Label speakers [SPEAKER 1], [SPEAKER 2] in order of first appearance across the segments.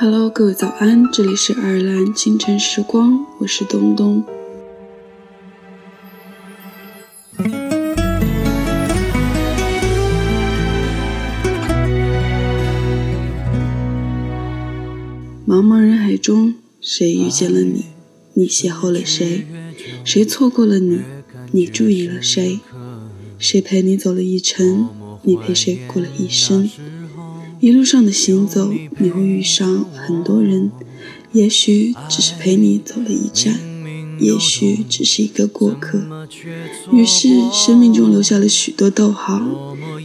[SPEAKER 1] Hello，各位早安，这里是爱尔兰清晨时光，我是东东。茫茫人海中，谁遇见了你？你邂逅了谁？谁错过了你？你注意了谁？谁陪你走了一程？你陪谁过了一生？一路上的行走，你会遇上很多人，也许只是陪你走了一站，也许只是一个过客。于是，生命中留下了许多逗号，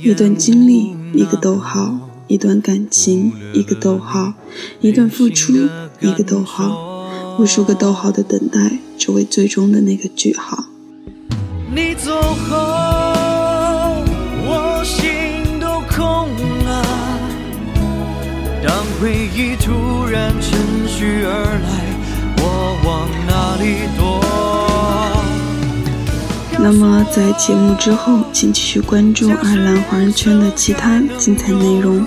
[SPEAKER 1] 一段经历，一个逗号；一段感情，一个逗号；一段付出，一个逗号；无数个逗号的等待，只为最终的那个句号。
[SPEAKER 2] 你走后。回忆突然趁虚而来，我往哪里躲？
[SPEAKER 1] 那么，在节目之后，请继续关注爱兰华人圈的其他精彩内容。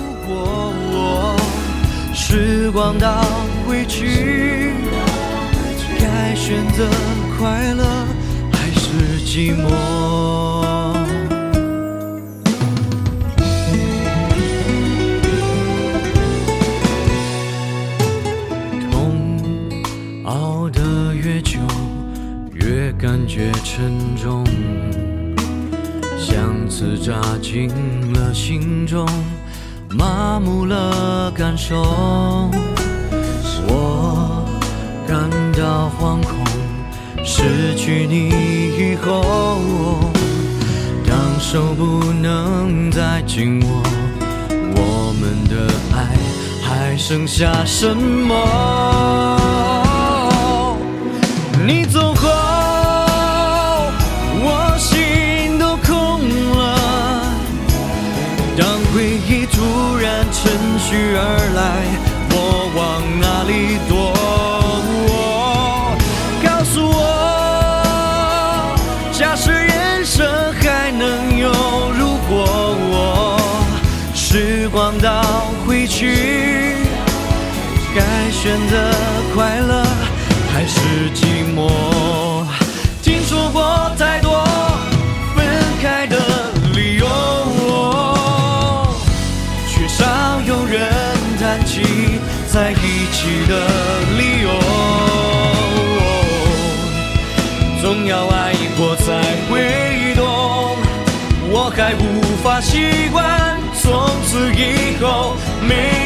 [SPEAKER 2] 时光倒回去，该选择快乐还是寂寞？感觉沉重，像刺扎进了心中，麻木了感受。我感到惶恐，失去你以后，当手不能再紧握，我们的爱还剩下什么？你走后。选择快乐还是寂寞？听说过太多分开的理由，却少有人谈起。在一起的理由，总要爱过才会懂。我还无法习惯从此以后没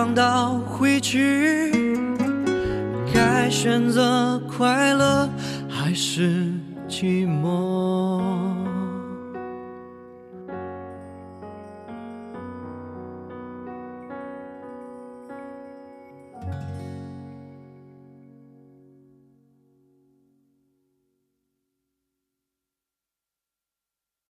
[SPEAKER 2] 想到回去，该选择快乐还是寂寞？